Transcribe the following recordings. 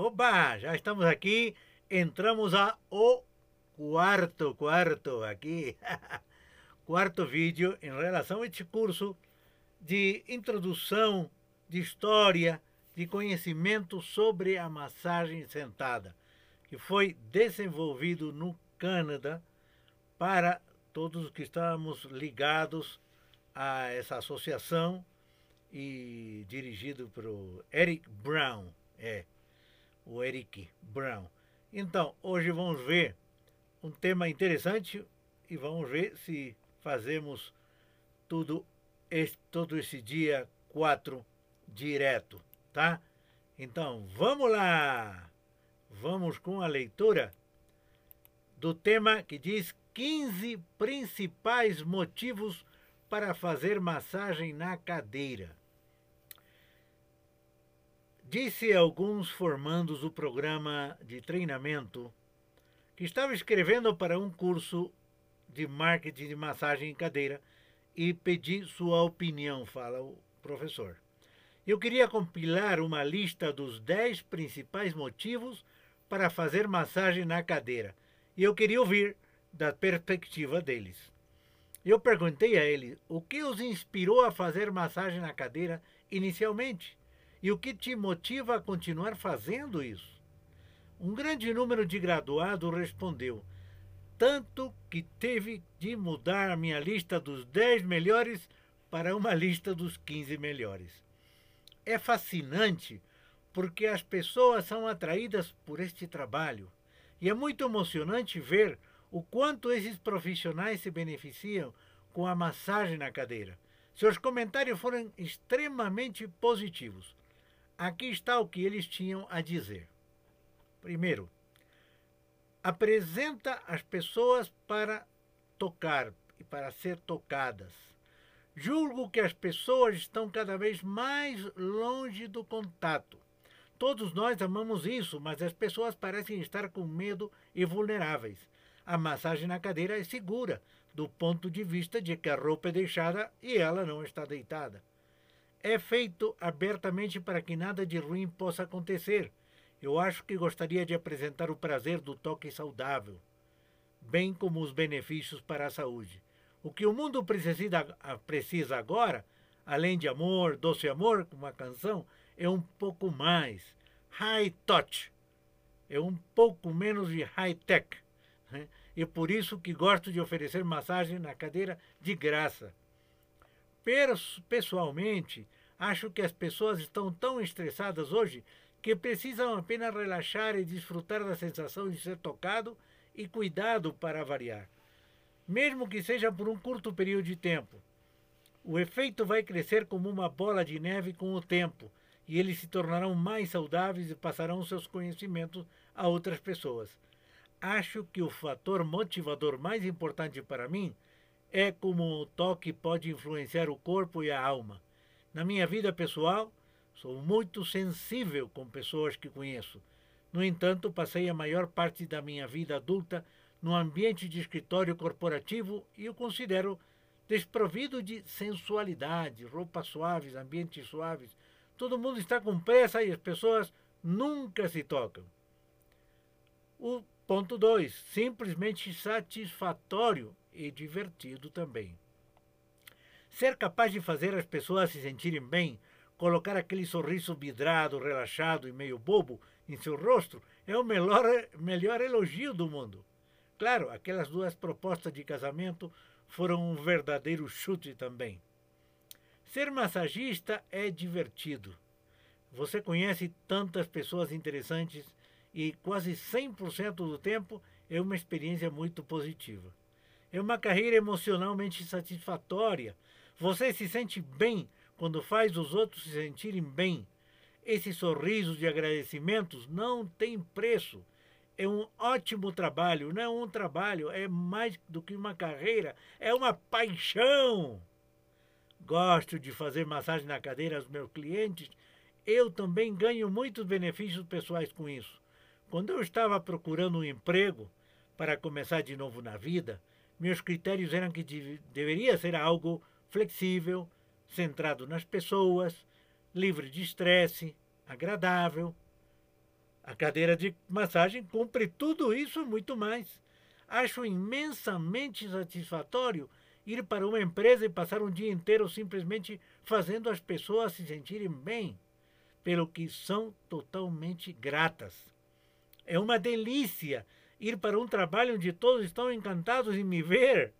Oba, já estamos aqui, entramos a o quarto, quarto aqui, quarto vídeo em relação a este curso de introdução, de história, de conhecimento sobre a massagem sentada, que foi desenvolvido no Canadá para todos que estamos ligados a essa associação e dirigido pelo Eric Brown, é, o Eric Brown. Então, hoje vamos ver um tema interessante e vamos ver se fazemos tudo esse, todo esse dia 4 direto, tá? Então, vamos lá! Vamos com a leitura do tema que diz 15 principais motivos para fazer massagem na cadeira. Disse a alguns formandos do programa de treinamento que estava escrevendo para um curso de marketing de massagem em cadeira e pedi sua opinião, fala o professor. Eu queria compilar uma lista dos 10 principais motivos para fazer massagem na cadeira e eu queria ouvir da perspectiva deles. Eu perguntei a ele o que os inspirou a fazer massagem na cadeira inicialmente e o que te motiva a continuar fazendo isso? Um grande número de graduados respondeu, tanto que teve de mudar a minha lista dos 10 melhores para uma lista dos 15 melhores. É fascinante porque as pessoas são atraídas por este trabalho e é muito emocionante ver o quanto esses profissionais se beneficiam com a massagem na cadeira. Seus comentários foram extremamente positivos. Aqui está o que eles tinham a dizer. Primeiro, apresenta as pessoas para tocar e para ser tocadas. Julgo que as pessoas estão cada vez mais longe do contato. Todos nós amamos isso, mas as pessoas parecem estar com medo e vulneráveis. A massagem na cadeira é segura, do ponto de vista de que a roupa é deixada e ela não está deitada é feito abertamente para que nada de ruim possa acontecer. Eu acho que gostaria de apresentar o prazer do toque saudável, bem como os benefícios para a saúde. O que o mundo precisa, precisa agora, além de amor, doce amor, uma canção, é um pouco mais. High touch. É um pouco menos de high tech. Né? E por isso que gosto de oferecer massagem na cadeira de graça. Pessoalmente, acho que as pessoas estão tão estressadas hoje que precisam apenas relaxar e desfrutar da sensação de ser tocado e cuidado para variar. Mesmo que seja por um curto período de tempo. O efeito vai crescer como uma bola de neve com o tempo, e eles se tornarão mais saudáveis e passarão seus conhecimentos a outras pessoas. Acho que o fator motivador mais importante para mim é como o toque pode influenciar o corpo e a alma. Na minha vida pessoal, sou muito sensível com pessoas que conheço. No entanto, passei a maior parte da minha vida adulta no ambiente de escritório corporativo e o considero desprovido de sensualidade, roupas suaves, ambientes suaves. Todo mundo está com pressa e as pessoas nunca se tocam. O ponto 2, simplesmente satisfatório e divertido também. Ser capaz de fazer as pessoas se sentirem bem, colocar aquele sorriso vidrado, relaxado e meio bobo em seu rosto é o melhor, melhor elogio do mundo. Claro, aquelas duas propostas de casamento foram um verdadeiro chute também. Ser massagista é divertido. Você conhece tantas pessoas interessantes e quase 100% do tempo é uma experiência muito positiva. É uma carreira emocionalmente satisfatória. Você se sente bem quando faz os outros se sentirem bem. Esse sorriso de agradecimentos não tem preço. É um ótimo trabalho, não é um trabalho, é mais do que uma carreira, é uma paixão. Gosto de fazer massagem na cadeira aos meus clientes. Eu também ganho muitos benefícios pessoais com isso. Quando eu estava procurando um emprego para começar de novo na vida, meus critérios eram que deveria ser algo flexível, centrado nas pessoas, livre de estresse, agradável. A cadeira de massagem cumpre tudo isso e muito mais. Acho imensamente satisfatório ir para uma empresa e passar um dia inteiro simplesmente fazendo as pessoas se sentirem bem, pelo que são totalmente gratas. É uma delícia ir para um trabalho onde todos estão encantados em me ver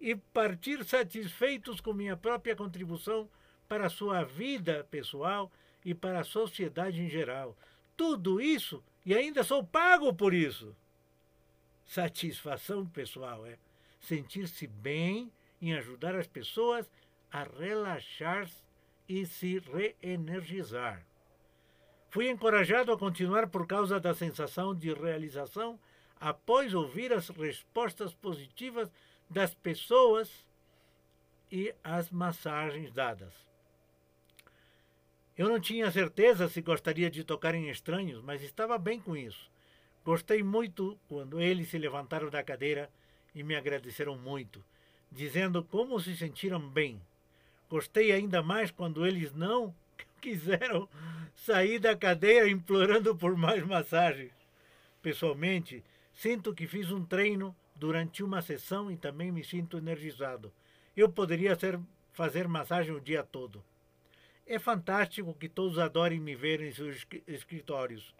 e partir satisfeitos com minha própria contribuição para a sua vida pessoal e para a sociedade em geral. Tudo isso e ainda sou pago por isso. Satisfação pessoal é sentir-se bem em ajudar as pessoas a relaxar e se reenergizar. Fui encorajado a continuar por causa da sensação de realização após ouvir as respostas positivas das pessoas e as massagens dadas. Eu não tinha certeza se gostaria de tocar em estranhos, mas estava bem com isso. Gostei muito quando eles se levantaram da cadeira e me agradeceram muito, dizendo como se sentiram bem. Gostei ainda mais quando eles não quiseram sair da cadeira implorando por mais massagens. Pessoalmente, sinto que fiz um treino durante uma sessão e também me sinto energizado. Eu poderia ser, fazer massagem o dia todo. É fantástico que todos adorem me ver em seus escritórios.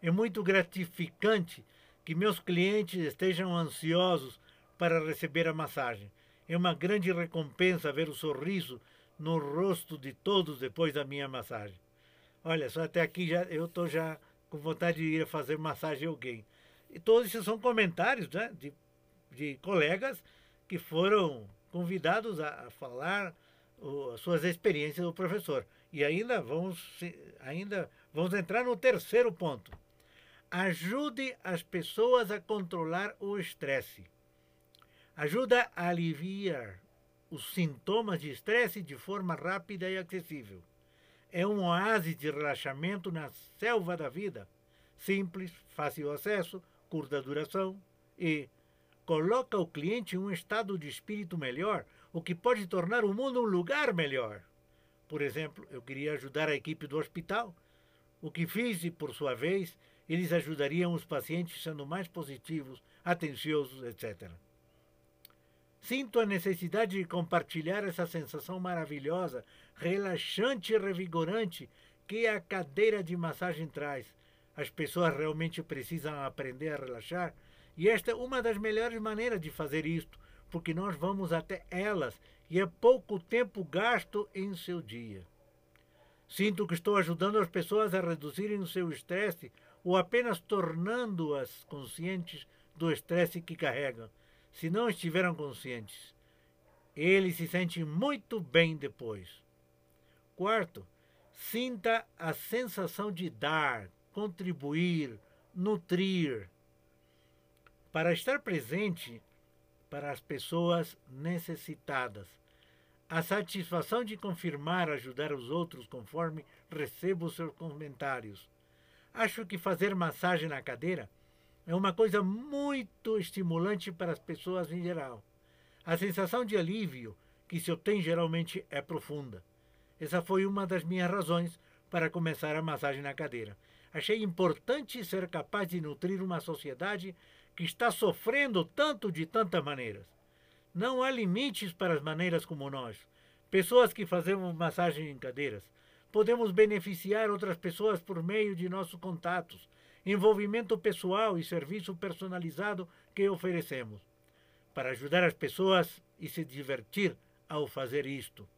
É muito gratificante que meus clientes estejam ansiosos para receber a massagem. É uma grande recompensa ver o sorriso no rosto de todos depois da minha massagem. Olha, só até aqui já eu estou já com vontade de ir fazer massagem a alguém. E todos esses são comentários né, de, de colegas que foram convidados a, a falar o, as suas experiências do professor. E ainda vamos, ainda vamos entrar no terceiro ponto. Ajude as pessoas a controlar o estresse. Ajuda a aliviar os sintomas de estresse de forma rápida e acessível. É um oásis de relaxamento na selva da vida. Simples, fácil acesso, curta duração e coloca o cliente em um estado de espírito melhor, o que pode tornar o mundo um lugar melhor. Por exemplo, eu queria ajudar a equipe do hospital, o que fiz e, por sua vez, eles ajudariam os pacientes sendo mais positivos, atenciosos, etc. Sinto a necessidade de compartilhar essa sensação maravilhosa, relaxante e revigorante que a cadeira de massagem traz, as pessoas realmente precisam aprender a relaxar e esta é uma das melhores maneiras de fazer isto, porque nós vamos até elas e é pouco tempo gasto em seu dia. Sinto que estou ajudando as pessoas a reduzirem o seu estresse ou apenas tornando-as conscientes do estresse que carregam, se não estiveram conscientes. Eles se sentem muito bem depois. Quarto, sinta a sensação de dar, contribuir, nutrir, para estar presente para as pessoas necessitadas. A satisfação de confirmar ajudar os outros conforme recebo os seus comentários. Acho que fazer massagem na cadeira é uma coisa muito estimulante para as pessoas em geral. A sensação de alívio que se obtém geralmente é profunda. Essa foi uma das minhas razões para começar a massagem na cadeira achei importante ser capaz de nutrir uma sociedade que está sofrendo tanto de tantas maneiras. Não há limites para as maneiras como nós, pessoas que fazemos massagem em cadeiras. Podemos beneficiar outras pessoas por meio de nossos contatos, envolvimento pessoal e serviço personalizado que oferecemos, para ajudar as pessoas e se divertir ao fazer isto.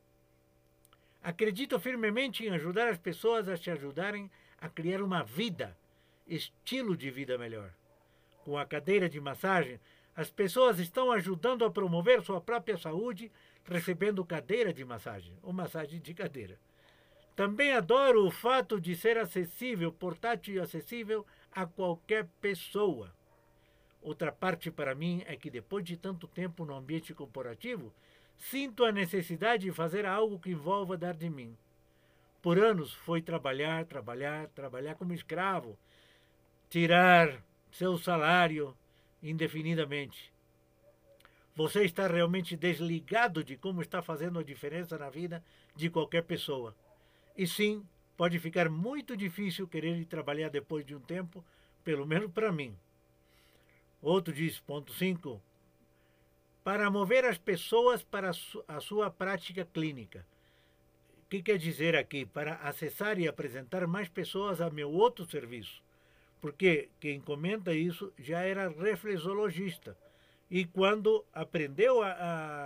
Acredito firmemente em ajudar as pessoas a se ajudarem a criar uma vida, estilo de vida melhor. Com a cadeira de massagem, as pessoas estão ajudando a promover sua própria saúde recebendo cadeira de massagem, ou massagem de cadeira. Também adoro o fato de ser acessível, portátil e acessível a qualquer pessoa. Outra parte para mim é que depois de tanto tempo no ambiente corporativo, sinto a necessidade de fazer algo que envolva dar de mim por anos foi trabalhar, trabalhar, trabalhar como escravo, tirar seu salário indefinidamente. Você está realmente desligado de como está fazendo a diferença na vida de qualquer pessoa. E sim, pode ficar muito difícil querer trabalhar depois de um tempo, pelo menos para mim. Outro diz, ponto 5, para mover as pessoas para a sua prática clínica. Que quer dizer aqui? Para acessar e apresentar mais pessoas a meu outro serviço. Porque quem comenta isso já era reflexologista. E quando aprendeu a,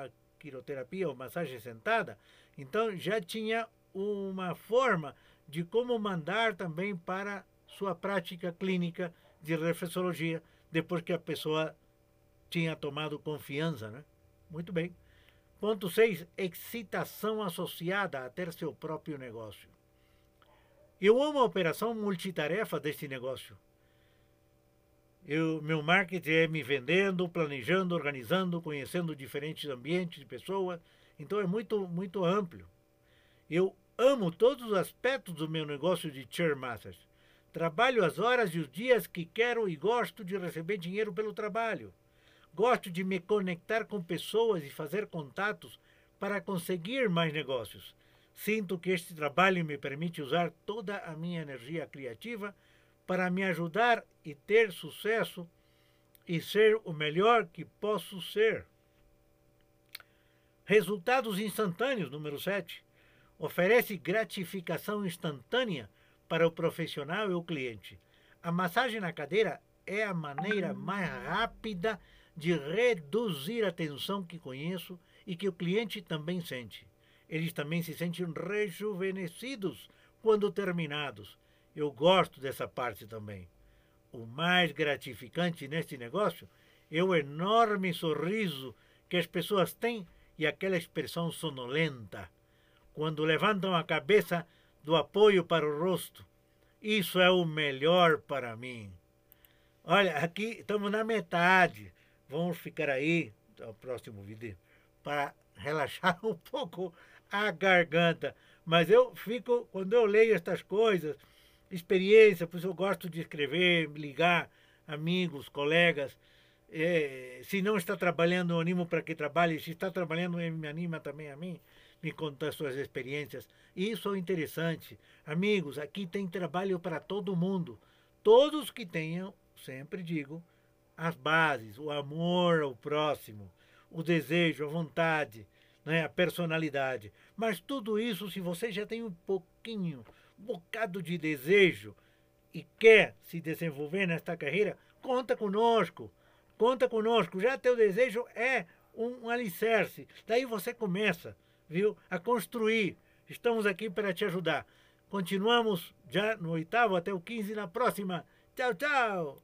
a quiroterapia ou massagem sentada, então já tinha uma forma de como mandar também para sua prática clínica de reflexologia, depois que a pessoa tinha tomado confiança, né? Muito bem. Ponto 6, excitação associada a ter seu próprio negócio. Eu amo a operação multitarefa deste negócio. Eu, meu marketing é me vendendo, planejando, organizando, conhecendo diferentes ambientes e pessoas. Então é muito, muito amplo. Eu amo todos os aspectos do meu negócio de Chairmasters. Trabalho as horas e os dias que quero e gosto de receber dinheiro pelo trabalho. Gosto de me conectar com pessoas e fazer contatos para conseguir mais negócios. Sinto que este trabalho me permite usar toda a minha energia criativa para me ajudar e ter sucesso e ser o melhor que posso ser. Resultados instantâneos, número 7. Oferece gratificação instantânea para o profissional e o cliente. A massagem na cadeira é a maneira mais rápida de reduzir a tensão que conheço e que o cliente também sente. Eles também se sentem rejuvenescidos quando terminados. Eu gosto dessa parte também. O mais gratificante neste negócio é o enorme sorriso que as pessoas têm e aquela expressão sonolenta quando levantam a cabeça do apoio para o rosto. Isso é o melhor para mim. Olha, aqui estamos na metade. Vamos ficar aí no próximo vídeo para relaxar um pouco a garganta. Mas eu fico, quando eu leio estas coisas, experiência, pois eu gosto de escrever, ligar amigos, colegas. É, se não está trabalhando, animo para que trabalhe. Se está trabalhando, me anima também a mim, me contar suas experiências. Isso é interessante. Amigos, aqui tem trabalho para todo mundo. Todos que tenham, sempre digo, as bases, o amor ao próximo, o desejo, a vontade, né, a personalidade. Mas tudo isso, se você já tem um pouquinho, um bocado de desejo e quer se desenvolver nesta carreira, conta conosco. Conta conosco. Já teu desejo é um, um alicerce. Daí você começa, viu, a construir. Estamos aqui para te ajudar. Continuamos já no oitavo até o 15 na próxima. Tchau, tchau!